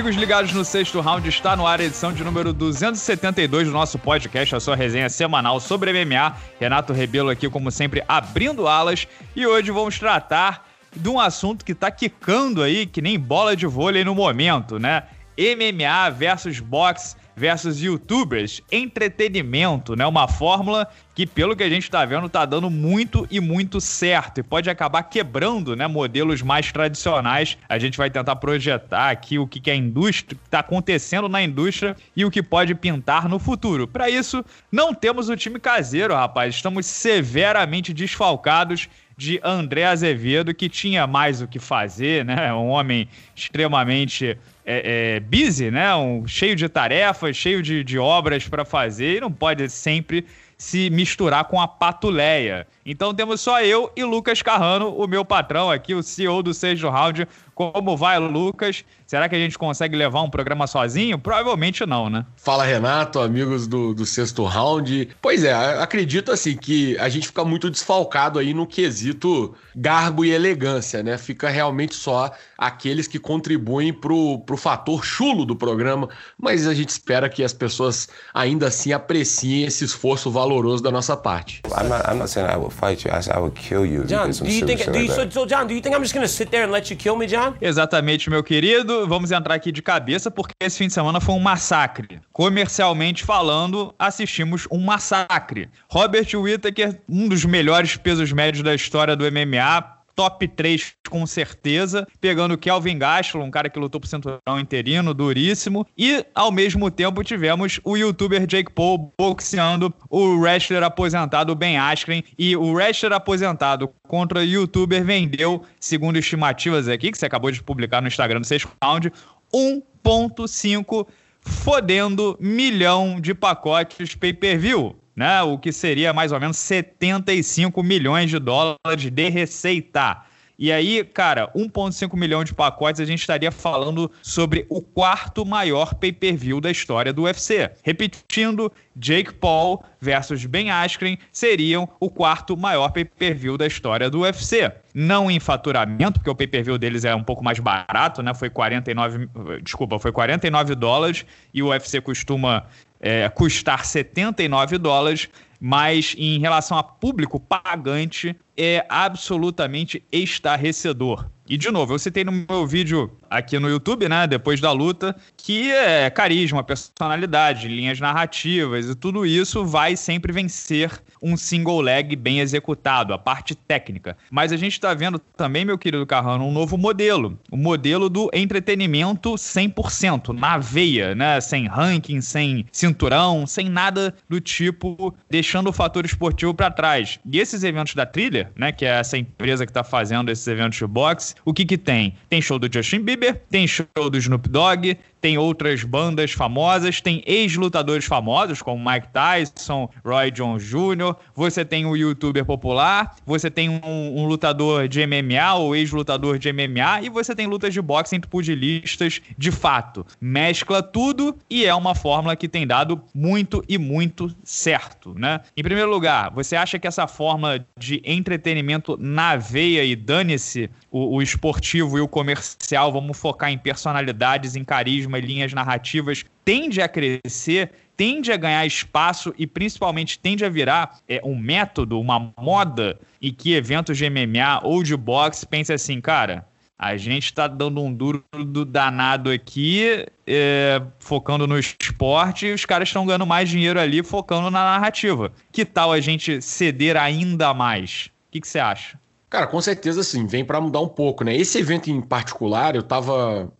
Amigos ligados no sexto round, está no ar a edição de número 272 do nosso podcast, a sua resenha semanal sobre MMA. Renato Rebelo aqui, como sempre, abrindo alas. E hoje vamos tratar de um assunto que está quicando aí, que nem bola de vôlei no momento, né? MMA versus boxe versus youtubers, entretenimento, né? Uma fórmula que, pelo que a gente está vendo, está dando muito e muito certo e pode acabar quebrando, né? Modelos mais tradicionais. A gente vai tentar projetar aqui o que, que a indústria está acontecendo na indústria e o que pode pintar no futuro. Para isso, não temos o time caseiro, rapaz. Estamos severamente desfalcados de André Azevedo, que tinha mais o que fazer, né? Um homem extremamente é, é, busy, né? Um, cheio de tarefas, cheio de, de obras para fazer e não pode sempre se misturar com a patuleia. Então temos só eu e Lucas Carrano, o meu patrão aqui, o CEO do Sexto Round. Como vai, Lucas? Será que a gente consegue levar um programa sozinho? Provavelmente não, né? Fala, Renato, amigos do, do Sexto Round. Pois é, acredito assim que a gente fica muito desfalcado aí no quesito garbo e elegância, né? Fica realmente só aqueles que contribuem pro, pro fator chulo do programa, mas a gente espera que as pessoas ainda assim apreciem esse esforço valoroso da nossa parte. I'm not, I'm not saying I will fight you. I, I will kill you. John, do you think? Do you, so, so, John, do you think I'm just gonna sit there and let you kill me, John? Exatamente, meu querido. Vamos entrar aqui de cabeça porque esse fim de semana foi um massacre. Comercialmente falando, assistimos um massacre. Robert Whittaker, um dos melhores pesos médios da história do MMA, top 3 com certeza, pegando Kelvin Gastelum, um cara que lutou por cinturão interino, duríssimo, e ao mesmo tempo tivemos o youtuber Jake Paul boxeando o wrestler aposentado Ben Askren, e o wrestler aposentado contra o youtuber vendeu, segundo estimativas aqui, que você acabou de publicar no Instagram do 6 Round, 1.5 fodendo milhão de pacotes pay-per-view né? O que seria mais ou menos 75 milhões de dólares de receita. E aí, cara, 1,5 milhão de pacotes, a gente estaria falando sobre o quarto maior pay-per-view da história do UFC. Repetindo, Jake Paul versus Ben Askren seriam o quarto maior pay-per-view da história do UFC. Não em faturamento, porque o pay-per-view deles é um pouco mais barato, né? Foi 49, desculpa, foi 49 dólares e o UFC costuma é, custar 79 dólares, mas em relação a público pagante é absolutamente estarrecedor. E de novo, eu citei no meu vídeo aqui no YouTube, né, depois da luta, que é carisma, personalidade, linhas narrativas e tudo isso vai sempre vencer um single leg bem executado, a parte técnica. Mas a gente está vendo também, meu querido Carrano, um novo modelo, o modelo do entretenimento 100%, na veia, né, sem ranking, sem cinturão, sem nada do tipo, deixando o fator esportivo para trás. E esses eventos da Thriller, né, que é essa empresa que está fazendo esses eventos de boxe, o que que tem? Tem show do Justin Bieber, tem show do Snoop Dogg, tem outras bandas famosas, tem ex-lutadores famosos como Mike Tyson, Roy Jones Jr., você tem um youtuber popular, você tem um, um lutador de MMA ou ex-lutador de MMA e você tem lutas de boxe entre pugilistas de fato. Mescla tudo e é uma fórmula que tem dado muito e muito certo, né? Em primeiro lugar, você acha que essa forma de entretenimento na veia e dane-se o, o esportivo e o comercial, vamos focar em personalidades, em carisma e linhas narrativas, tende a crescer, tende a ganhar espaço e principalmente tende a virar é, um método, uma moda em que eventos de MMA ou de boxe pense assim, cara, a gente está dando um duro do danado aqui, é, focando no esporte, e os caras estão ganhando mais dinheiro ali, focando na narrativa. Que tal a gente ceder ainda mais? O que você acha? Cara, com certeza sim, vem para mudar um pouco, né? Esse evento em particular, eu tava.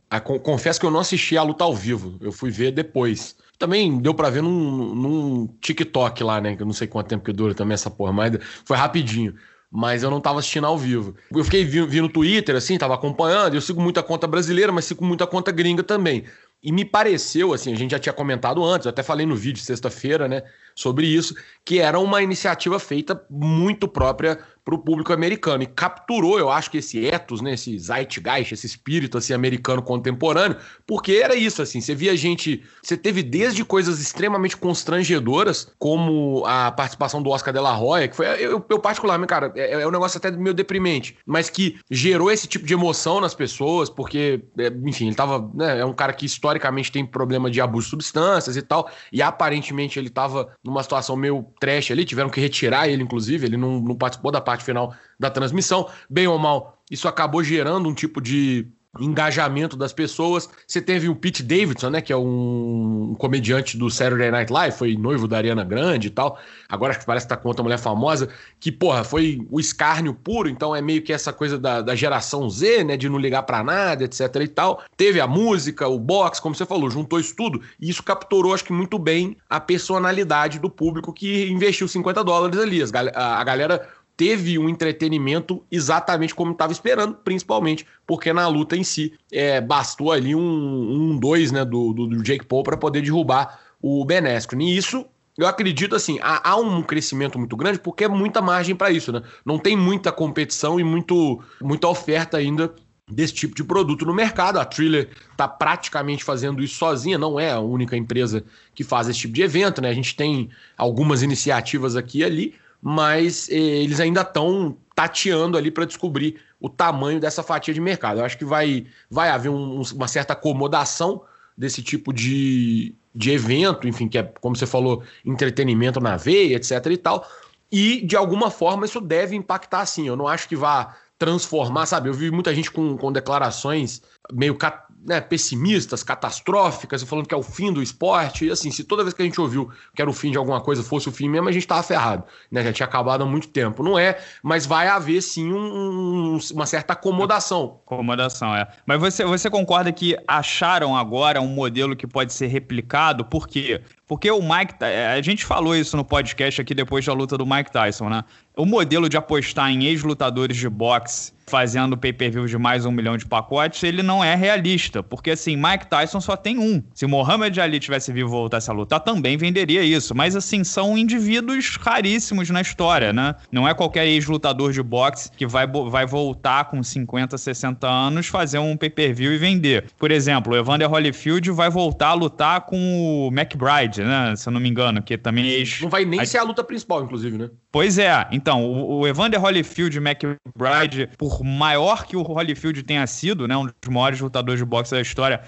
Confesso que eu não assisti a luta ao vivo, eu fui ver depois. Também deu para ver num, num TikTok lá, né? Que eu não sei quanto tempo que dura também essa porra, mas foi rapidinho. Mas eu não tava assistindo ao vivo. Eu fiquei vi no Twitter, assim, tava acompanhando. Eu sigo muita conta brasileira, mas sigo muita conta gringa também. E me pareceu, assim, a gente já tinha comentado antes, até falei no vídeo sexta-feira, né, sobre isso, que era uma iniciativa feita muito própria para o público americano. E capturou, eu acho que esse ethos, né, esse zeitgeist, esse espírito assim americano contemporâneo, porque era isso assim, você via gente, você teve desde coisas extremamente constrangedoras, como a participação do Oscar de la Hoya, que foi eu, eu particularmente, cara, é, é um negócio até meio deprimente, mas que gerou esse tipo de emoção nas pessoas, porque, é, enfim, ele tava, né, é um cara que historicamente tem problema de abuso de substâncias e tal, e aparentemente ele tava numa situação meio trash ali, tiveram que retirar ele, inclusive, ele não, não participou da parte final da transmissão. Bem ou mal, isso acabou gerando um tipo de engajamento das pessoas. Você teve o Pete Davidson, né, que é um, comediante do Saturday Night Live, foi noivo da Ariana Grande e tal. Agora que parece que tá com outra mulher famosa, que, porra, foi o escárnio puro, então é meio que essa coisa da, da geração Z, né, de não ligar para nada, etc e tal. Teve a música, o box, como você falou, juntou isso tudo, e isso capturou, acho que muito bem, a personalidade do público que investiu 50 dólares ali. A galera teve um entretenimento exatamente como estava esperando, principalmente porque na luta em si é, bastou ali um, um dois né, do, do, do Jake Paul para poder derrubar o Ben. E isso eu acredito assim, há, há, um crescimento muito grande porque é muita margem para isso, né? Não tem muita competição e muito, muita oferta ainda desse tipo de produto no mercado. A Thriller está praticamente fazendo isso sozinha, não é a única empresa que faz esse tipo de evento, né? A gente tem algumas iniciativas aqui e ali, mas eh, eles ainda estão tateando ali para descobrir o tamanho dessa fatia de mercado. Eu acho que vai, vai haver um, uma certa acomodação desse tipo de, de evento, enfim, que é, como você falou, entretenimento na veia, etc e tal. E, de alguma forma, isso deve impactar sim. Eu não acho que vá transformar, sabe? Eu vi muita gente com, com declarações meio né, pessimistas, catastróficas, falando que é o fim do esporte. E assim, se toda vez que a gente ouviu que era o fim de alguma coisa fosse o fim mesmo, a gente estava ferrado. Né? Já tinha acabado há muito tempo. Não é, mas vai haver sim um, uma certa acomodação. Acomodação, é. Mas você, você concorda que acharam agora um modelo que pode ser replicado? Por quê? Porque o Mike. A gente falou isso no podcast aqui depois da luta do Mike Tyson, né? O modelo de apostar em ex-lutadores de boxe fazendo pay-per-view de mais um milhão de pacotes, ele não é realista. Porque, assim, Mike Tyson só tem um. Se o Muhammad Ali tivesse vivo e voltasse a lutar, também venderia isso. Mas, assim, são indivíduos raríssimos na história, né? Não é qualquer ex-lutador de boxe que vai, vai voltar com 50, 60 anos, fazer um pay-per-view e vender. Por exemplo, o Evander Holyfield vai voltar a lutar com o McBride, né? Se eu não me engano, que também é ex... Não vai nem a... ser a luta principal, inclusive, né? Pois é. Então, o, o Evander Holyfield e McBride, por maior que o Holyfield tenha sido, né, um dos maiores lutadores de boxe da história,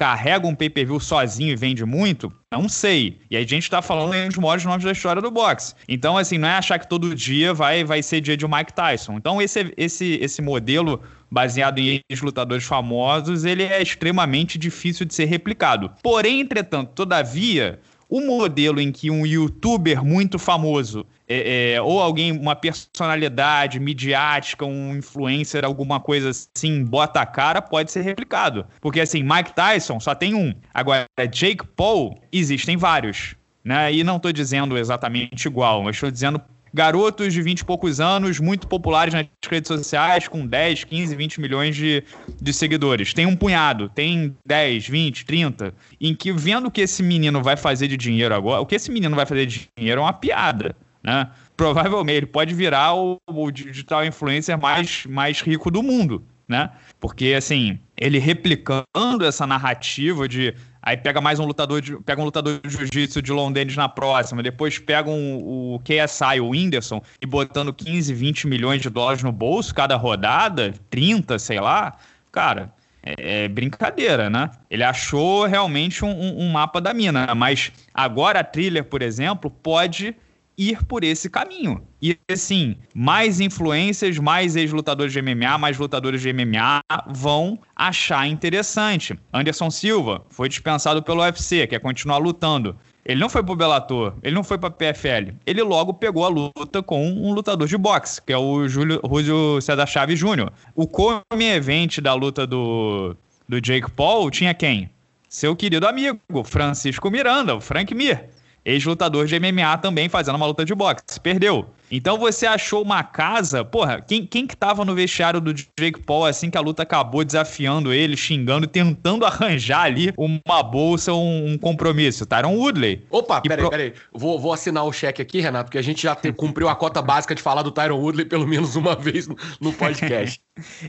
carrega um pay-per-view sozinho e vende muito? Não sei. E aí a gente tá falando em um dos maiores nomes da história do boxe. Então, assim, não é achar que todo dia vai, vai ser dia de Mike Tyson. Então, esse, esse, esse modelo baseado em ex-lutadores famosos, ele é extremamente difícil de ser replicado. Porém, entretanto, todavia, o modelo em que um youtuber muito famoso é, é, ou alguém, uma personalidade midiática, um influencer, alguma coisa assim, bota a cara, pode ser replicado. Porque assim, Mike Tyson só tem um. Agora, Jake Paul, existem vários. Né? E não estou dizendo exatamente igual, mas estou dizendo garotos de 20 e poucos anos, muito populares nas redes sociais, com 10, 15, 20 milhões de, de seguidores. Tem um punhado, tem 10, 20, 30, em que vendo o que esse menino vai fazer de dinheiro agora, o que esse menino vai fazer de dinheiro é uma piada né? Provavelmente ele pode virar o, o digital influencer mais, mais rico do mundo, né? Porque assim, ele replicando essa narrativa de aí pega mais um lutador de, pega um lutador de jiu-jitsu de Londres na próxima, depois pega um, o KSI, o Whindersson, e botando 15, 20 milhões de dólares no bolso cada rodada, 30, sei lá, cara, é, é, brincadeira, né? Ele achou realmente um, um, mapa da mina, mas agora a Thriller, por exemplo, pode ir por esse caminho. E assim, mais influências, mais ex-lutadores de MMA, mais lutadores de MMA vão achar interessante. Anderson Silva foi dispensado pelo UFC, quer continuar lutando. Ele não foi pro Bellator, ele não foi pra PFL. Ele logo pegou a luta com um lutador de boxe, que é o Júlio, Rúlio César Chaves Júnior. O come event da luta do, do Jake Paul tinha quem? Seu querido amigo, Francisco Miranda, o Frank Mir ex-lutador de MMA também fazendo uma luta de boxe. Perdeu. Então você achou uma casa, porra, quem, quem que tava no vestiário do Jake Paul assim que a luta acabou, desafiando ele, xingando, tentando arranjar ali uma bolsa, um, um compromisso? Tyron Woodley. Opa, peraí, pro... peraí. Vou, vou assinar o cheque aqui, Renato, porque a gente já te, cumpriu a cota básica de falar do Tyron Woodley pelo menos uma vez no, no podcast.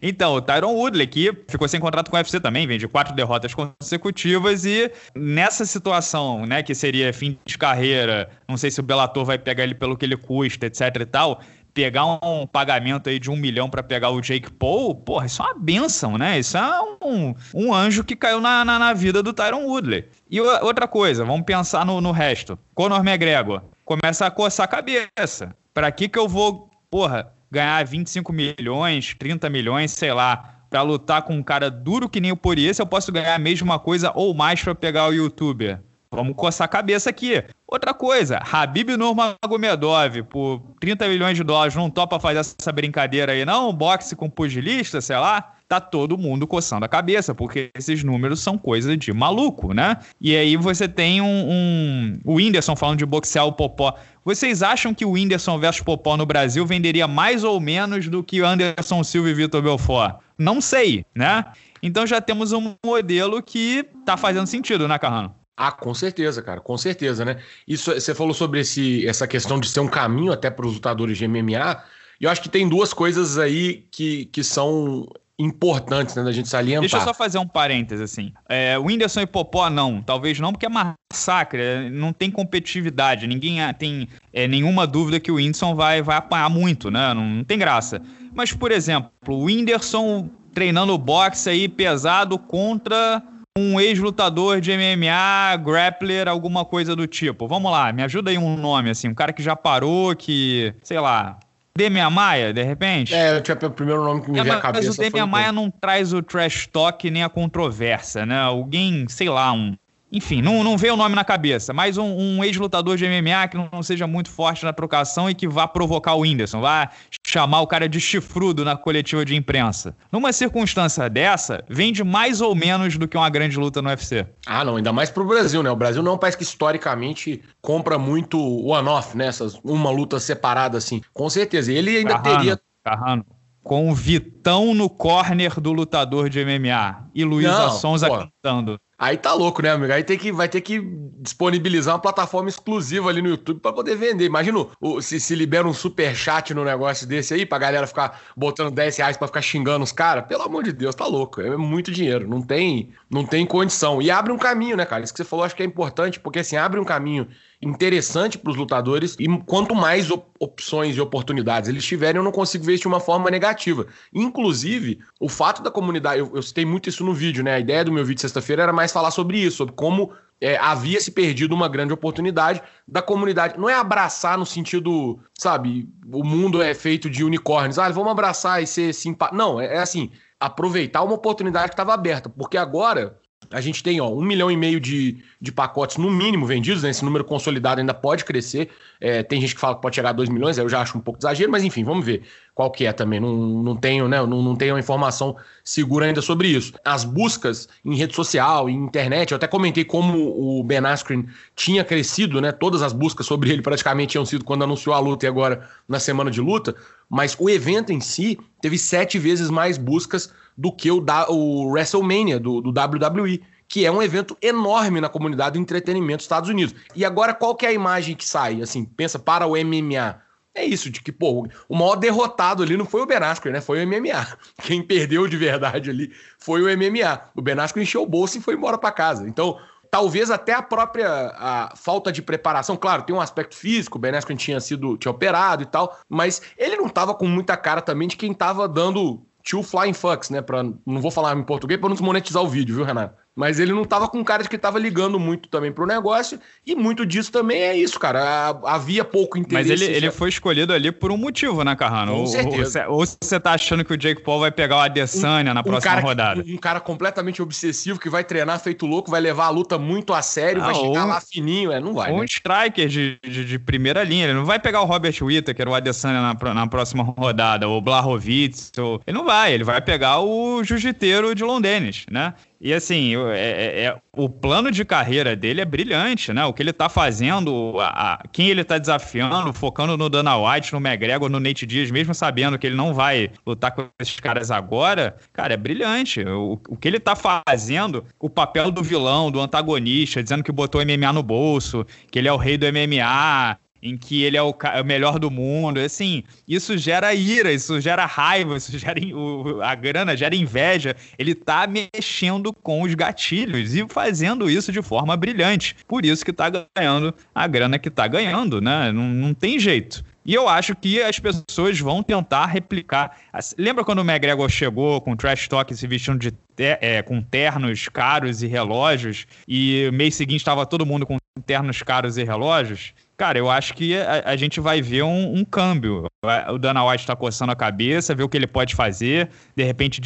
Então, o Tyron Woodley, que ficou sem contrato com o UFC também, vem de quatro derrotas consecutivas e nessa situação, né, que seria fim de carreira, não sei se o Bellator vai pegar ele pelo que ele custa, etc e tal, pegar um pagamento aí de um milhão para pegar o Jake Paul, porra, isso é uma benção, né? Isso é um, um anjo que caiu na, na, na vida do Tyron Woodley. E outra coisa, vamos pensar no, no resto. Conor McGregor começa a coçar a cabeça. Para que que eu vou, porra, ganhar 25 milhões, 30 milhões, sei lá, para lutar com um cara duro que nem o Poirier, eu posso ganhar a mesma coisa ou mais para pegar o youtuber? Vamos coçar a cabeça aqui. Outra coisa, Habib Nurmagomedov, por 30 milhões de dólares, não topa fazer essa brincadeira aí, não? Boxe com pugilista, sei lá? Tá todo mundo coçando a cabeça, porque esses números são coisa de maluco, né? E aí você tem um, um... o Whindersson falando de boxear o Popó. Vocês acham que o Whindersson versus Popó no Brasil venderia mais ou menos do que Anderson Silva e Vitor Belfort? Não sei, né? Então já temos um modelo que tá fazendo sentido, né, Carrano? Ah, com certeza, cara, com certeza, né? Isso você falou sobre esse, essa questão de ser um caminho até para os lutadores de MMA. E eu acho que tem duas coisas aí que, que são importantes né, da gente salientar. Deixa eu só fazer um parênteses, assim. É, o Whindersson e Popó, não. Talvez não, porque é massacre. É, não tem competitividade. Ninguém tem é, nenhuma dúvida que o Whindersson vai, vai apanhar muito, né? Não, não tem graça. Mas, por exemplo, o Whindersson treinando boxe aí pesado contra um ex-lutador de MMA, grappler, alguma coisa do tipo. Vamos lá, me ajuda aí um nome, assim, um cara que já parou, que, sei lá, Demian Maia, de repente? É, eu tinha o primeiro nome que me é, veio à cabeça. Mas o Demian Maia não traz o trash talk nem a controvérsia, né? Alguém, sei lá, um enfim, não, não veio o nome na cabeça, mas um, um ex-lutador de MMA que não seja muito forte na trocação e que vá provocar o Whindersson, vá chamar o cara de chifrudo na coletiva de imprensa. Numa circunstância dessa, vende mais ou menos do que uma grande luta no UFC. Ah, não, ainda mais pro Brasil, né? O Brasil não parece que historicamente compra muito one-off, né? Essas, uma luta separada assim. Com certeza. Ele ainda Carrano, teria. Carrano com o Vitão no corner do lutador de MMA e Luísa Sonza pô. cantando. Aí tá louco, né, amigo? Aí tem que, vai ter que disponibilizar uma plataforma exclusiva ali no YouTube para poder vender. Imagina o, se, se libera um super chat no negócio desse aí pra galera ficar botando 10 reais pra ficar xingando os caras. Pelo amor de Deus, tá louco. É muito dinheiro. Não tem, não tem condição. E abre um caminho, né, cara? Isso que você falou acho que é importante, porque assim, abre um caminho interessante para os lutadores e quanto mais op opções e oportunidades eles tiverem, eu não consigo ver isso de uma forma negativa. Inclusive, o fato da comunidade, eu, eu citei muito isso no vídeo, né? A ideia do meu vídeo sexta-feira era mais falar sobre isso, sobre como é, havia se perdido uma grande oportunidade da comunidade. Não é abraçar no sentido, sabe, o mundo é feito de unicórnios. Ah, vamos abraçar e ser simpático. Não, é, é assim, aproveitar uma oportunidade que estava aberta, porque agora a gente tem ó, um milhão e meio de, de pacotes no mínimo vendidos, né? esse número consolidado ainda pode crescer. É, tem gente que fala que pode chegar a 2 milhões, eu já acho um pouco exagero, mas enfim, vamos ver qual que é também. Não, não tenho, né? Não, não tenho informação segura ainda sobre isso. As buscas em rede social, em internet, eu até comentei como o Ben Askren tinha crescido, né? Todas as buscas sobre ele praticamente tinham sido quando anunciou a luta e agora na semana de luta. Mas o evento em si teve sete vezes mais buscas do que o, da, o WrestleMania do, do WWE que é um evento enorme na comunidade do entretenimento dos Estados Unidos. E agora, qual que é a imagem que sai? Assim, pensa para o MMA. É isso, de que, pô, o maior derrotado ali não foi o Ben Askren, né? Foi o MMA. Quem perdeu de verdade ali foi o MMA. O Ben Askren encheu o bolso e foi embora para casa. Então, talvez até a própria a falta de preparação, claro, tem um aspecto físico, o Ben Askren tinha sido tinha operado e tal, mas ele não tava com muita cara também de quem tava dando two flying fucks, né, para não vou falar em português para não desmonetizar o vídeo, viu, Renato? Mas ele não tava com cara de que tava ligando muito também pro negócio. E muito disso também é isso, cara. Havia pouco interesse. Mas ele, ele foi escolhido ali por um motivo, né, Carrano? Com certeza. Ou, você tá achando que o Jake Paul vai pegar o Adesanya um, na próxima um rodada? Um, um, cara completamente obsessivo que vai treinar feito louco, vai levar a luta muito a sério, ah, vai chegar lá fininho. É, não vai. Um né? striker de, de, de, primeira linha. Ele não vai pegar o Robert Whittaker, o Adesanya na, na próxima rodada, ou o Blahovic. Ou... Ele não vai. Ele vai pegar o jiu-jiteiro de Londres, né? E assim, é, é, é, o plano de carreira dele é brilhante, né? O que ele tá fazendo, a, a, quem ele tá desafiando, focando no Dana White, no McGregor, no Nate Diaz, mesmo sabendo que ele não vai lutar com esses caras agora, cara, é brilhante. O, o que ele tá fazendo, o papel do vilão, do antagonista, dizendo que botou MMA no bolso, que ele é o rei do MMA, em que ele é o, é o, melhor do mundo. Assim, isso gera ira, isso gera raiva, isso gera o, a grana, gera inveja. Ele tá mexendo com os gatilhos e fazendo isso de forma brilhante. Por isso que tá ganhando a grana que tá ganhando, né? Não, não tem jeito. E eu acho que as pessoas vão tentar replicar. Lembra quando o McGregor chegou com trash talk se vestindo de ter, é, com ternos caros e relógios e mês seguinte estava todo mundo com ternos caros e relógios? Cara, eu acho que a, a gente vai ver um, um, câmbio. O Dana White está coçando a cabeça, ver o que ele pode fazer. De repente,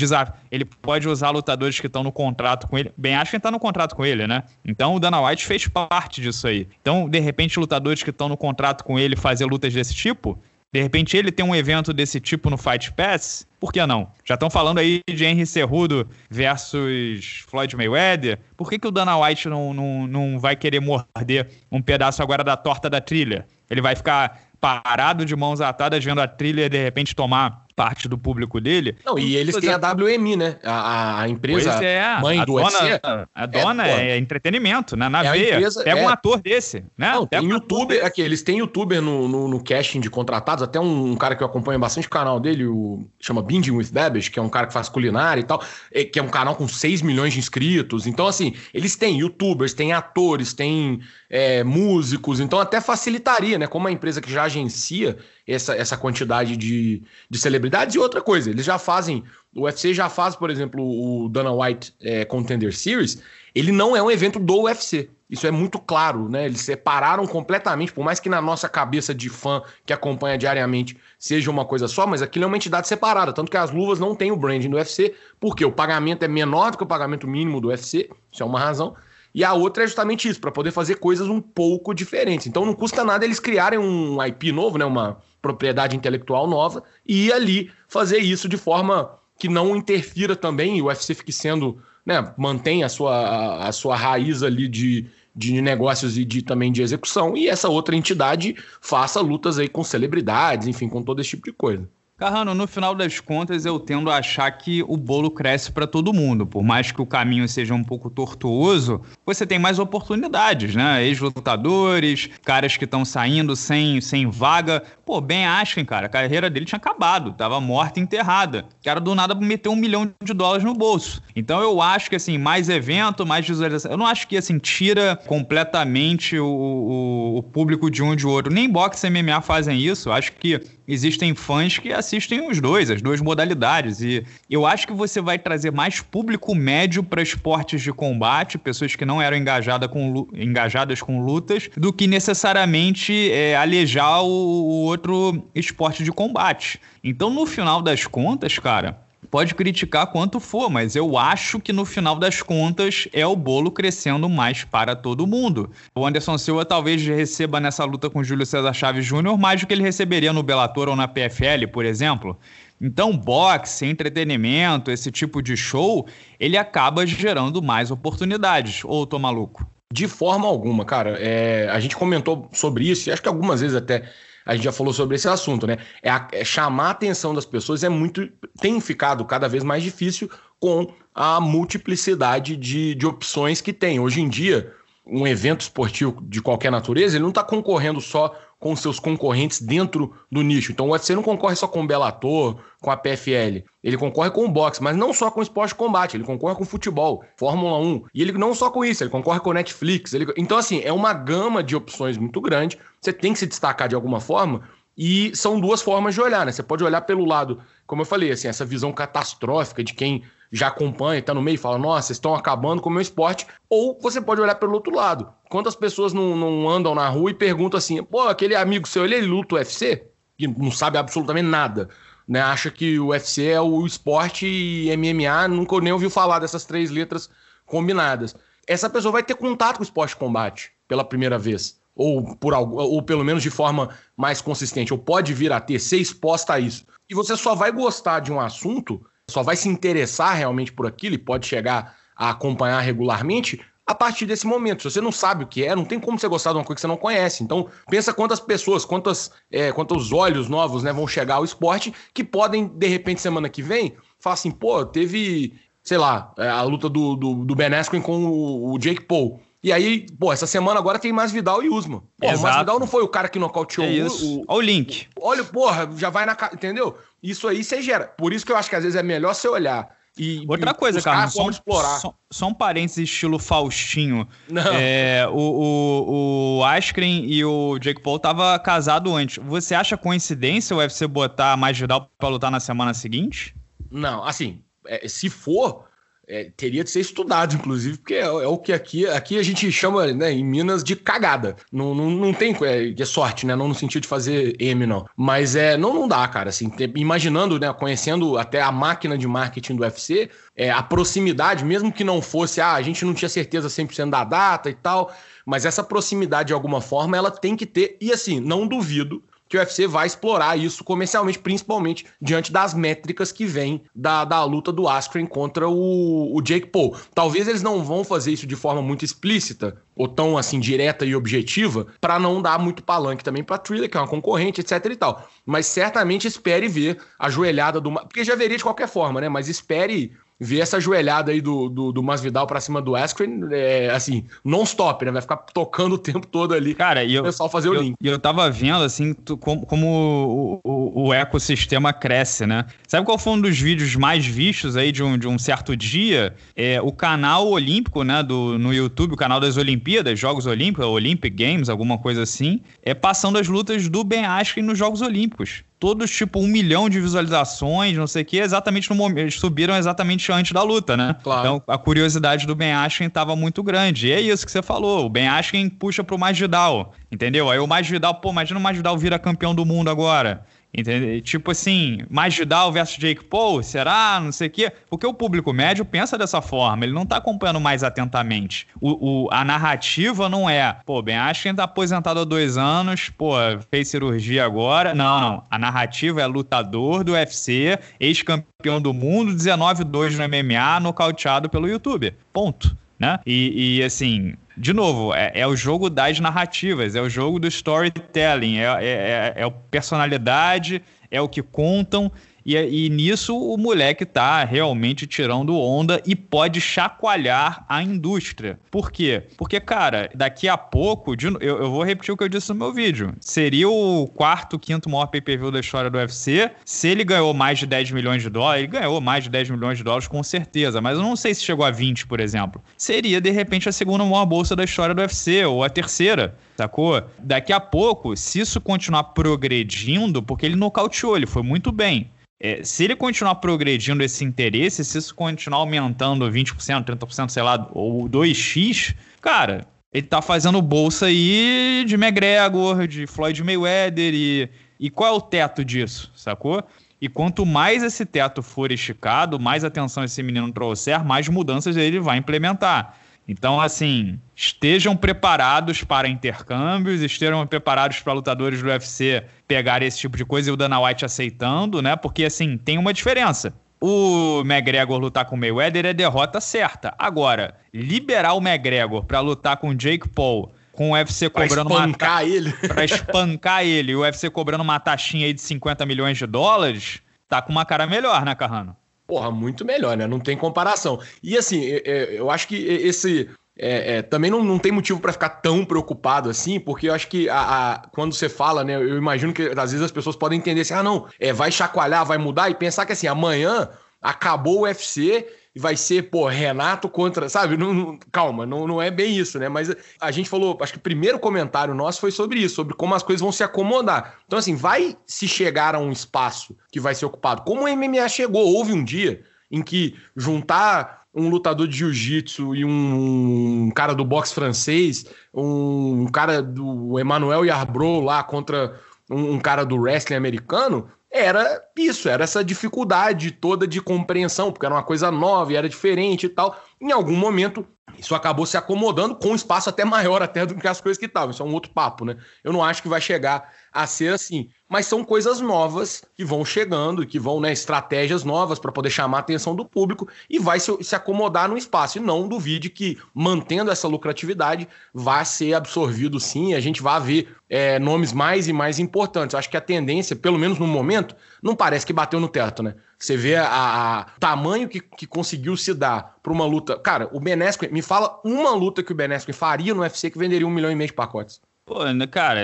ele pode usar lutadores que estão no contrato com ele. Bem, acho que está no contrato com ele, né? Então, o Dana White fez parte disso aí. Então, de repente, lutadores que estão no contrato com ele fazer lutas desse tipo, de repente ele tem um evento desse tipo no Fight Pass, por que não? Já estão falando aí de Henry Cerrudo versus Floyd Mayweather. Por que, que o Dana White não, não, não vai querer morder um pedaço agora da torta da trilha? Ele vai ficar parado de mãos atadas vendo a trilha de repente tomar parte do público dele. Não, e eles têm a WMI, né? A, a empresa pois é, mãe a do dona, UFC. A dona é, é entretenimento, né? Na é veia. Empresa, Pega é... um ator desse, né? Não, Pega tem um youtuber, aqui, eles têm youtuber no, no, no, casting de contratados, até um, um, cara que eu acompanho bastante o canal dele, o chama Binging with Babish, que é um cara que faz culinária e tal, é, que é um canal com 6 milhões de inscritos. Então, assim, eles têm youtubers, têm atores, têm é, músicos, então até facilitaria, né? Como a empresa que já agencia essa, essa quantidade de, de celebridades. E outra coisa, eles já fazem. O UFC já faz, por exemplo, o Dana White é, Contender Series. Ele não é um evento do UFC. Isso é muito claro, né? Eles separaram completamente, por mais que na nossa cabeça de fã que acompanha diariamente seja uma coisa só, mas aquilo é uma entidade separada. Tanto que as luvas não têm o branding do UFC, porque o pagamento é menor do que o pagamento mínimo do UFC, isso é uma razão. E a outra é justamente isso, para poder fazer coisas um pouco diferentes. Então não custa nada eles criarem um IP novo, né? Uma, propriedade intelectual nova e ali fazer isso de forma que não interfira também e o UFC fique sendo, né, mantém a sua, a sua raiz ali de, de negócios e de também de execução e essa outra entidade faça lutas aí com celebridades, enfim, com todo esse tipo de coisa. Carrano, no final das contas, eu tendo a achar que o bolo cresce para todo mundo. Por mais que o caminho seja um pouco tortuoso, você tem mais oportunidades, né? Ex-lutadores, caras que estão saindo sem, sem vaga. Pô, Ben Askren, cara, a carreira dele tinha acabado, tava morta e enterrada. O cara do nada meteu um milhão de dólares no bolso. Então eu acho que, assim, mais evento, mais visualização. Eu não acho que, assim, tira completamente o, o, o público de um de outro. Nem boxe e MMA fazem isso. Eu acho que existem fãs que assistem os dois, as duas modalidades. E eu acho que você vai trazer mais público médio para esportes de combate, pessoas que não eram engajada com, engajadas com lutas, do que necessariamente é, alejar o, o outro esporte de combate. Então, no final das contas, cara, pode criticar quanto for, mas eu acho que no final das contas é o bolo crescendo mais para todo mundo. O Anderson Silva talvez receba nessa luta com Júlio César Chaves Júnior mais do que ele receberia no Bellator ou na PFL, por exemplo. Então, boxe, entretenimento, esse tipo de show, ele acaba gerando mais oportunidades. Ou tô maluco? De forma alguma, cara. É, a gente comentou sobre isso, e acho que algumas vezes até a gente já falou sobre esse assunto, né? É, a, é chamar a atenção das pessoas é muito. tem ficado cada vez mais difícil com a multiplicidade de, de opções que tem. Hoje em dia, um evento esportivo de qualquer natureza, ele não está concorrendo só com seus concorrentes dentro do nicho. Então o UFC não concorre só com o Bellator, com a PFL. Ele concorre com o boxe, mas não só com o esporte de combate, ele concorre com o futebol, Fórmula 1. E ele não só com isso, ele concorre com o Netflix. Ele... Então, assim, é uma gama de opções muito grande. Você tem que se destacar de alguma forma. E são duas formas de olhar, né? Você pode olhar pelo lado, como eu falei, assim, essa visão catastrófica de quem já acompanha, está no meio e fala, nossa, vocês estão acabando com o meu esporte. Ou você pode olhar pelo outro lado. Quantas pessoas não, não andam na rua e perguntam assim, pô, aquele amigo seu, ele, ele luta UFC? Que não sabe absolutamente nada. Né? Acha que o UFC é o esporte e MMA, nunca nem ouviu falar dessas três letras combinadas. Essa pessoa vai ter contato com o esporte de combate pela primeira vez. Ou, por algo, ou pelo menos de forma mais consistente, ou pode vir a ter, ser exposta a isso. E você só vai gostar de um assunto só vai se interessar realmente por aquilo e pode chegar a acompanhar regularmente, a partir desse momento. Se você não sabe o que é, não tem como você gostar de uma coisa que você não conhece. Então, pensa quantas pessoas, quantas, é, quantos olhos novos né, vão chegar ao esporte que podem, de repente, semana que vem, falar assim, pô, teve, sei lá, é, a luta do, do, do Ben Askren com o, o Jake Paul. E aí, pô, essa semana agora tem mais Vidal e Usman. Pô, o Vidal não foi o cara que nocauteou é isso. o. Olha o link. Olha, porra, já vai na. Entendeu? Isso aí você gera. Por isso que eu acho que às vezes é melhor você olhar e, Outra coisa, cara, só, explorar. Só, só, um parênteses estilo Faustinho. Não. É, o, o, o Askren e o Jake Paul tava casado antes. Você acha coincidência o UFC botar mais Vidal pra lutar na semana seguinte? Não, assim, é, se for, é, teria de ser estudado, inclusive, porque é, é, o que aqui, aqui a gente chama, né, em Minas, de cagada. Não, não, não tem é, é sorte, né? Não no sentido de fazer M, não. Mas é, não, não dá, cara. Assim, imaginando, né, conhecendo até a máquina de marketing do UFC, é, a proximidade, mesmo que não fosse, ah, a gente não tinha certeza 100% da data e tal, mas essa proximidade, de alguma forma, ela tem que ter. E assim, não duvido que o UFC vai explorar isso comercialmente, principalmente diante das métricas que vêm da, da luta do Askren contra o, o Jake Paul. Talvez eles não vão fazer isso de forma muito explícita, ou tão assim direta e objetiva, para não dar muito palanque também para Thriller, que é uma concorrente, etc e tal. Mas certamente espere ver a joelhada do. Porque já veria de qualquer forma, né? Mas espere ver essa joelhada aí do, do, do Masvidal pra cima do Askren, é, assim, non-stop, né? Vai ficar tocando o tempo todo ali. Cara, e eu, o pessoal fazer o link. E eu, eu tava vendo, assim, tu, como, como o, o, o, ecossistema cresce, né? Sabe qual foi um dos vídeos mais vistos aí de um, de um certo dia? É, o canal olímpico, né, do, no YouTube, o canal das Olimpíadas, Jogos Olímpicos, Olympic Games, alguma coisa assim, é passando as lutas do Ben Askren nos Jogos Olímpicos todos, tipo, um milhão de visualizações, não sei o quê, exatamente no momento. Eles subiram exatamente antes da luta, né? Claro. Então a curiosidade do Ben Askren estava muito grande. E é isso que você falou. O Ben Askren puxa pro Masvidal, entendeu? Aí o Masvidal, pô, imagina o Masvidal vira campeão do mundo agora. Entendeu? Tipo assim, Masvidal versus Jake Paul, será? Não sei o quê. Porque o público médio pensa dessa forma, ele não tá acompanhando mais atentamente. O, o a narrativa não é, pô, Ben Askren tá aposentado há dois anos, pô, fez cirurgia agora. Não, não. A narrativa é lutador do UFC, ex-campeão do mundo, 19-2 no MMA, nocauteado pelo YouTube. Ponto. Né? E, e assim, de novo, é, é, o jogo das narrativas, é o jogo do storytelling, é, é, é, é a personalidade, é o que contam e, e nisso o moleque tá realmente tirando onda e pode chacoalhar a indústria. Por quê? Porque, cara, daqui a pouco, de, eu, eu, vou repetir o que eu disse no meu vídeo. Seria o quarto, quinto maior pay-per-view da história do UFC. Se ele ganhou mais de 10 milhões de dólares, ele ganhou mais de 10 milhões de dólares com certeza, mas eu não sei se chegou a 20, por exemplo. Seria, de repente, a segunda maior bolsa da história do UFC, ou a terceira sacou? Daqui a pouco, se isso continuar progredindo, porque ele nocauteou, ele foi muito bem. É, se ele continuar progredindo esse interesse, se isso continuar aumentando 20%, 30%, sei lá, ou 2x, cara, ele tá fazendo bolsa aí de McGregor, de Floyd Mayweather e, e qual é o teto disso, sacou? E quanto mais esse teto for esticado, mais atenção esse menino trouxer, mais mudanças ele vai implementar. Então, assim, estejam preparados para intercâmbios, estejam preparados para lutadores do UFC pegar esse tipo de coisa e o Dana White aceitando, né? Porque, assim, tem uma diferença. O McGregor lutar com o Mayweather é derrota certa. Agora, liberar o McGregor para lutar com o Jake Paul, com o UFC pra cobrando espancar uma ele. para espancar ele, e o UFC cobrando uma taxinha aí de 50 milhões de dólares, tá com uma cara melhor, né, Carrano? Porra, muito melhor, né? Não tem comparação. E assim, eu acho que esse. É, é, também não, não tem motivo para ficar tão preocupado assim, porque eu acho que a, a, quando você fala, né, eu imagino que às vezes as pessoas podem entender assim, ah, não, é, vai chacoalhar, vai mudar, e pensar que assim, amanhã acabou o UFC e vai ser, pô, Renato contra. Sabe? Não, não, calma, não, não é bem isso, né? Mas a gente falou, acho que o primeiro comentário nosso foi sobre isso, sobre como as coisas vão se acomodar. Então, assim, vai se chegar a um espaço que vai ser ocupado. Como o MMA chegou, houve um dia em que juntar um lutador de jiu-jitsu e um, cara do boxe francês, um, cara do Emmanuel Yarbrough lá contra um cara do wrestling americano, era isso, era essa dificuldade toda de compreensão, porque era uma coisa nova era diferente e tal. Em algum momento, isso acabou se acomodando com um espaço até maior até do que as coisas que estavam. Isso é um outro papo, né? Eu não acho que vai chegar a ser assim. mas são coisas novas que vão chegando, que vão, né, estratégias novas para poder chamar a atenção do público e vai se, se, acomodar no espaço. E não duvide que, mantendo essa lucratividade, vai ser absorvido sim, a gente vai ver é, nomes mais e mais importantes. Eu acho que a tendência, pelo menos no momento, não parece que bateu no teto, né? Você vê a, tamanho que, que conseguiu se dar para uma luta. Cara, o Ben me fala uma luta que o Ben faria no UFC que venderia um milhão e meio de pacotes. Pô, cara,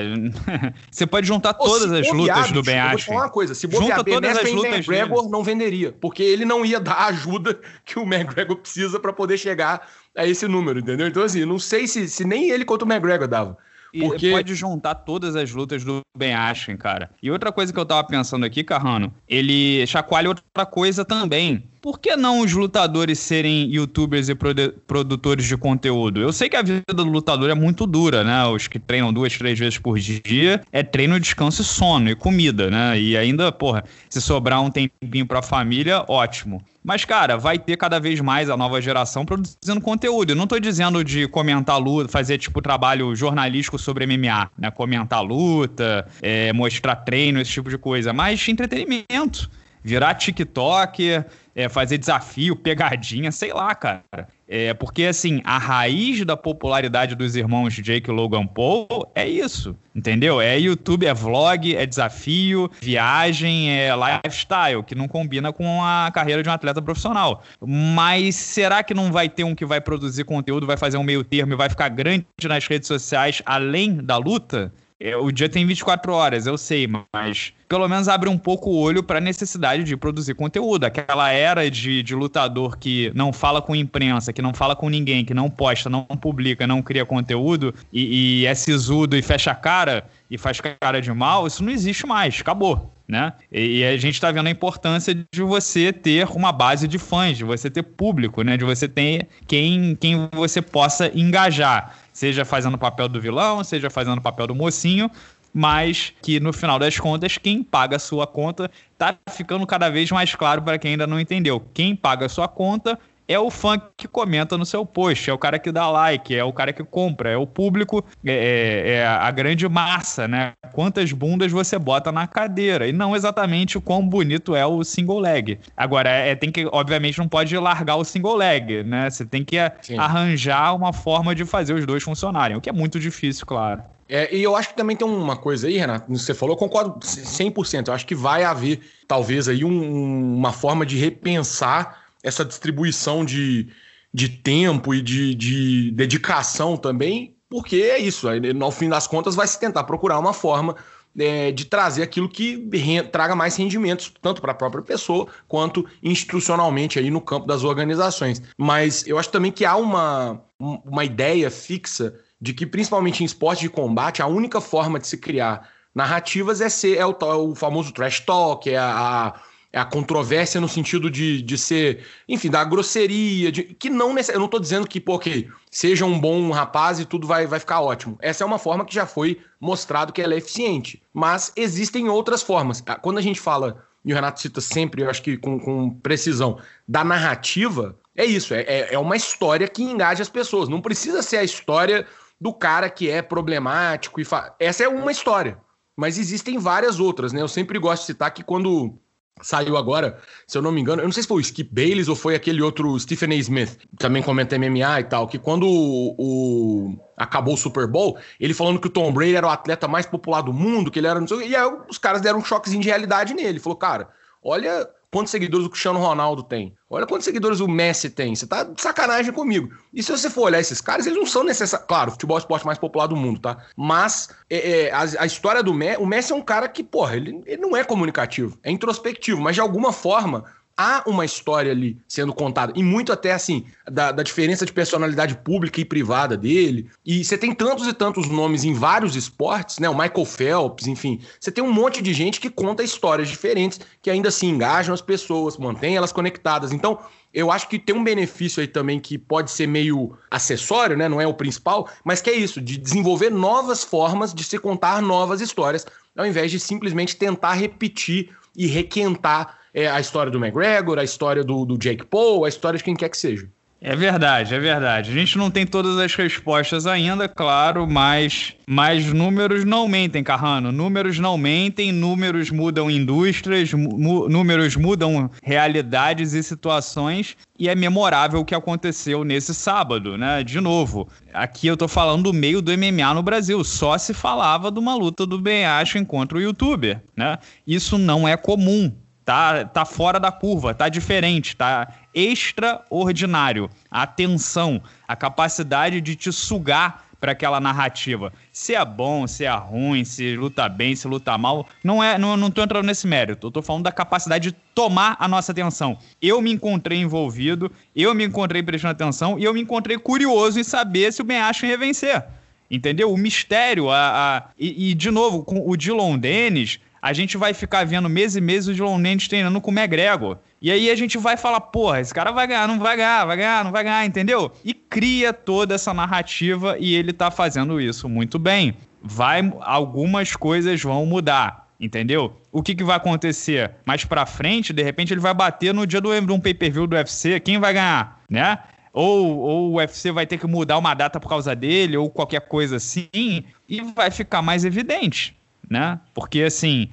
você pode juntar Pô, todas as lutas do Ben Askren. Vou te falar uma coisa, se bobear Junta todas as lutas McGregor dele. não venderia, porque ele não ia dar a ajuda que o McGregor precisa para poder chegar a esse número, entendeu? Então assim, não sei se, se nem ele contra o McGregor dava. Porque... E pode juntar todas as lutas do Ben Askren, cara. E outra coisa que eu tava pensando aqui, Carrano, ele chacoalha outra coisa também por que não os lutadores serem youtubers e produtores de conteúdo? Eu sei que a vida do lutador é muito dura, né? Os que treinam duas, três vezes por dia é treino, descanso e sono e comida, né? E ainda, porra, se sobrar um tempinho pra família, ótimo. Mas, cara, vai ter cada vez mais a nova geração produzindo conteúdo. Eu não tô dizendo de comentar luta, fazer, tipo, trabalho jornalístico sobre MMA, né? Comentar luta, é, mostrar treino, esse tipo de coisa. Mas entretenimento. Virar TikTok, é, fazer desafio, pegadinha, sei lá, cara. É, porque, assim, a raiz da popularidade dos irmãos Jake e Logan Paul é isso, entendeu? É YouTube, é vlog, é desafio, viagem, é lifestyle, que não combina com a carreira de um atleta profissional. Mas será que não vai ter um que vai produzir conteúdo, vai fazer um meio termo e vai ficar grande nas redes sociais além da luta? É, o dia tem 24 horas, eu sei, mas pelo menos abre um pouco o olho para a necessidade de produzir conteúdo. Aquela era de, de lutador que não fala com imprensa, que não fala com ninguém, que não posta, não publica, não cria conteúdo e, e é sisudo e fecha a cara e faz cara de mal, isso não existe mais, acabou. Né? E, a gente está vendo a importância de você ter uma base de fãs, de você ter público, né? de você ter quem, quem você possa engajar seja fazendo o papel do vilão, seja fazendo o papel do mocinho, mas que no final das contas, quem paga a sua conta tá ficando cada vez mais claro para quem ainda não entendeu. Quem paga a sua conta é o fã que comenta no seu post, é o cara que dá like, é o cara que compra, é o público, é, é, é, a grande massa, né? Quantas bundas você bota na cadeira e não exatamente o quão bonito é o single leg. Agora, é, tem que, obviamente, não pode largar o single leg, né? Você tem que Sim. arranjar uma forma de fazer os dois funcionarem, o que é muito difícil, claro. É, e eu acho que também tem uma coisa aí, Renato, você falou, eu concordo 100%. Eu acho que vai haver, talvez, aí um, uma forma de repensar essa distribuição de, de tempo e de, de dedicação também, porque é isso, no fim das contas vai se tentar procurar uma forma é, de trazer aquilo que traga mais rendimentos, tanto para a própria pessoa quanto institucionalmente aí no campo das organizações. Mas eu acho também que há uma, uma ideia fixa de que, principalmente em esporte de combate, a única forma de se criar narrativas é ser é o, o famoso trash talk, é a, a é a controvérsia no sentido de, de ser, enfim, da grosseria, de, que não eu não estou dizendo que, pô, ok, seja um bom rapaz e tudo vai, vai ficar ótimo. Essa é uma forma que já foi mostrado que ela é eficiente. Mas existem outras formas. Ah, quando a gente fala, e o Renato cita sempre, eu acho que com, com precisão, da narrativa, é isso, é, é, é uma história que engaja as pessoas. Não precisa ser a história do cara que é problemático e fa... Essa é uma história. Mas existem várias outras, né? Eu sempre gosto de citar que quando Saiu agora, se eu não me engano, eu não sei se foi o Skip Bayless ou foi aquele outro Stephen A. Smith, também comenta MMA e tal, que quando o, o, acabou o Super Bowl, ele falando que o Tom Brady era o atleta mais popular do mundo, que ele era não sei, e aí os caras deram um choquezinho de realidade nele. Ele falou, cara, olha quantos seguidores o Cristiano Ronaldo tem. Olha quantos seguidores o Messi tem. Você tá de sacanagem comigo. E se você for olhar esses caras, eles não são necessários. Claro, o futebol é o esporte mais popular do mundo, tá? Mas é, é, a, a, história do Messi, o Messi é um cara que, porra, ele, ele não é comunicativo, é introspectivo, mas de alguma forma há uma história ali sendo contada, e muito até assim, da, da, diferença de personalidade pública e privada dele. E você tem tantos e tantos nomes em vários esportes, né? O Michael Phelps, enfim. Você tem um monte de gente que conta histórias diferentes, que ainda assim engajam as pessoas, mantém elas conectadas. Então, eu acho que tem um benefício aí também que pode ser meio acessório, né? Não é o principal, mas que é isso, de desenvolver novas formas de se contar novas histórias, ao invés de simplesmente tentar repetir e requentar é, a história do McGregor, a história do, do Jake Paul, a história de quem quer que seja. É verdade, é verdade. A gente não tem todas as respostas ainda, claro, mas, mas números não mentem, Carrano. Números não mentem, números mudam indústrias, números mudam realidades e situações, e é memorável o que aconteceu nesse sábado, né? De novo, aqui eu tô falando do meio do MMA no Brasil, só se falava de uma luta do Ben Askren contra o youtuber, né? Isso não é comum tá, tá fora da curva, tá diferente, tá extraordinário. A atenção, a capacidade de te sugar para aquela narrativa. Se é bom, se é ruim, se luta bem, se luta mal, não é, não, não tô entrando nesse mérito. Eu tô falando da capacidade de tomar a nossa atenção. Eu me encontrei envolvido, eu me encontrei prestando atenção e eu me encontrei curioso em saber se o Ben Askren ia vencer. Entendeu? O mistério, a, a... E, e, de novo, com o Dylan Dennis, a gente vai ficar vendo meses e meses o John Lennon treinando com o McGregor. E aí a gente vai falar, porra, esse cara vai ganhar, não vai ganhar, vai ganhar, não vai ganhar, entendeu? E cria toda essa narrativa e ele tá fazendo isso muito bem. Vai, algumas coisas vão mudar, entendeu? O que, que vai acontecer? Mais pra frente, de repente, ele vai bater no dia do um pay-per-view do UFC, quem vai ganhar, né? Ou, ou o UFC vai ter que mudar uma data por causa dele, ou qualquer coisa assim, e vai ficar mais evidente né? Porque assim,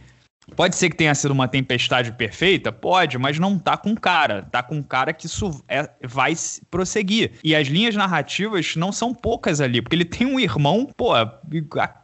pode ser que tenha sido uma tempestade perfeita, pode, mas não tá com cara, tá com cara que isso é, vai prosseguir. E as linhas narrativas não são poucas ali, porque ele tem um irmão, pô,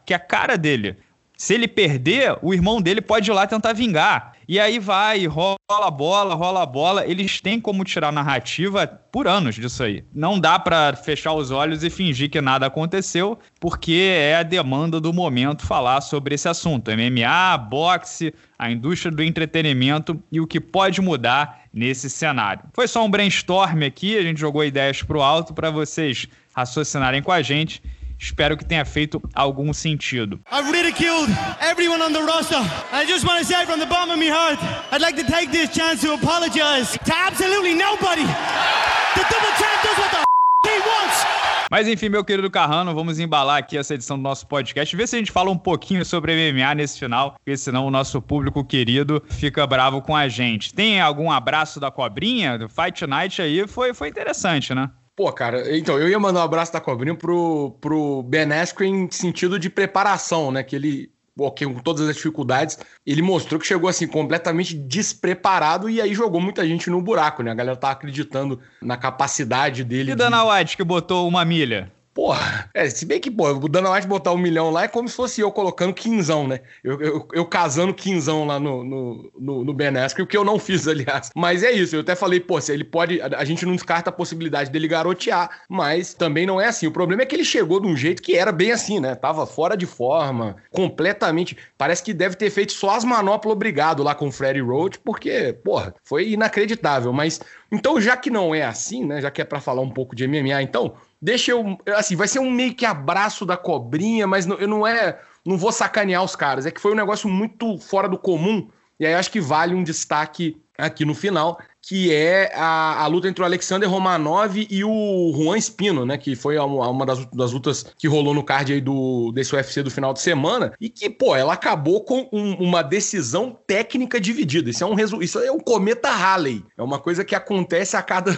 que é a cara dele. Se ele perder, o irmão dele pode ir lá tentar vingar. E aí vai, rola a bola, rola a bola. Eles têm como tirar narrativa por anos disso aí. Não dá para fechar os olhos e fingir que nada aconteceu, porque é a demanda do momento falar sobre esse assunto. MMA, boxe, a indústria do entretenimento e o que pode mudar nesse cenário. Foi só um brainstorm aqui, a gente jogou ideias pro alto para vocês raciocinarem com a gente Espero que tenha feito algum sentido. I've ridiculed everyone on the roster. I just want to say from the bottom of my heart, I'd like to take this chance to apologize to absolutely nobody. The double champ does what the he wants. Mas enfim, meu querido Carrano, vamos embalar aqui essa edição do nosso podcast, ver se a gente fala um pouquinho sobre MMA nesse final, porque senão o nosso público querido fica bravo com a gente. Tem algum abraço da cobrinha? Do Fight Night aí foi, foi interessante, né? Pô, cara, então, eu ia mandar um abraço da cobrinha pro, pro Ben Askren em sentido de preparação, né? Que ele, ok, com todas as dificuldades, ele mostrou que chegou assim completamente despreparado e aí jogou muita gente no buraco, né? A galera tá acreditando na capacidade dele. E Dana de... White que botou uma milha? Porra, é, se bem que, pô, o Dana White botar um milhão lá é como se fosse eu colocando quinzão, né? Eu, eu, eu casando quinzão lá no, no, no, no o que eu não fiz, aliás. Mas é isso, eu até falei, pô, se ele pode. A, a, gente não descarta a possibilidade dele garotear, mas também não é assim. O problema é que ele chegou de um jeito que era bem assim, né? Tava fora de forma, completamente. Parece que deve ter feito só as manoplas obrigado lá com o Freddy Roach, porque, porra, foi inacreditável. Mas, então, já que não é assim, né? Já que é pra falar um pouco de MMA, então Deixa eu. Assim, vai ser um meio que abraço da cobrinha, mas não, eu não é. Não vou sacanear os caras. É que foi um negócio muito fora do comum. E aí acho que vale um destaque aqui no final, que é a, a luta entre o Alexander Romanov e o Juan Espino, né? Que foi uma, uma das, das, lutas que rolou no card aí do, desse UFC do final de semana. E que, pô, ela acabou com um, uma decisão técnica dividida. Isso é, um isso é um cometa Halley. É uma coisa que acontece a cada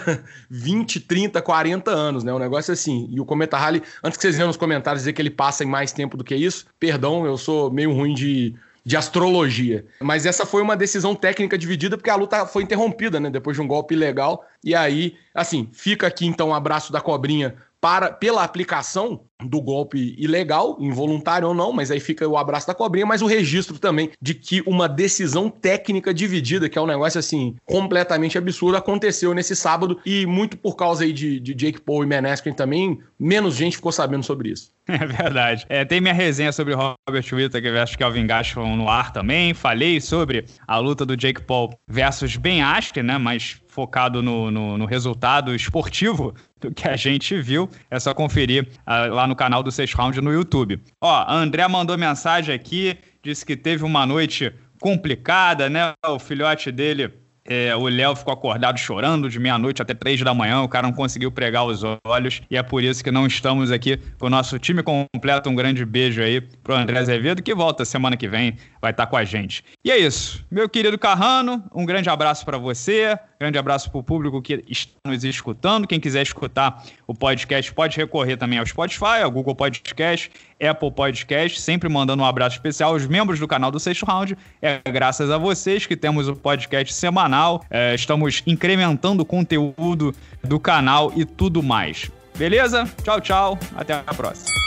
20, 30, 40 anos, né? Um negócio assim. E o cometa Halley, antes que vocês venham nos comentários dizer que ele passa em mais tempo do que isso, perdão, eu sou meio ruim de de astrologia. Mas essa foi uma decisão técnica dividida porque a luta foi interrompida, né? Depois de um golpe ilegal. E aí, assim, fica aqui então um abraço da cobrinha para pela aplicação do golpe ilegal, involuntário ou não, mas aí fica o abraço da cobrinha, mas o registro também de que uma decisão técnica dividida, que é um negócio assim completamente absurdo, aconteceu nesse sábado e muito por causa aí de, de Jake Paul e Meneskin também, menos gente ficou sabendo sobre isso. É verdade. É, tem minha resenha sobre Robert Whittaker versus Kelvin Gastelum no ar também. Falei sobre a luta do Jake Paul versus Ben Askren, né? Mas focado no, no, no, resultado esportivo do que a gente viu. É só conferir uh, lá no canal do Sexto Round no YouTube. Ó, a André mandou mensagem aqui, disse que teve uma noite complicada, né? O filhote dele É, o Léo ficou acordado chorando de meia-noite até três da manhã. O cara não conseguiu pregar os olhos. E é por isso que não estamos aqui com o nosso time completo. Um grande beijo aí pro André Azevedo, que volta semana que vem, vai estar com a gente. E é isso. Meu querido Carrano, um grande abraço para você. Grande abraço pro público que está nos escutando. Quem quiser escutar o podcast pode recorrer também ao Spotify, ao Google Podcast, Apple Podcast. Sempre mandando um abraço especial aos membros do canal do Sexto Round. É graças a vocês que temos o podcast semanal. É, estamos incrementando o conteúdo do canal e tudo mais. Beleza? Tchau, tchau. Até a próxima.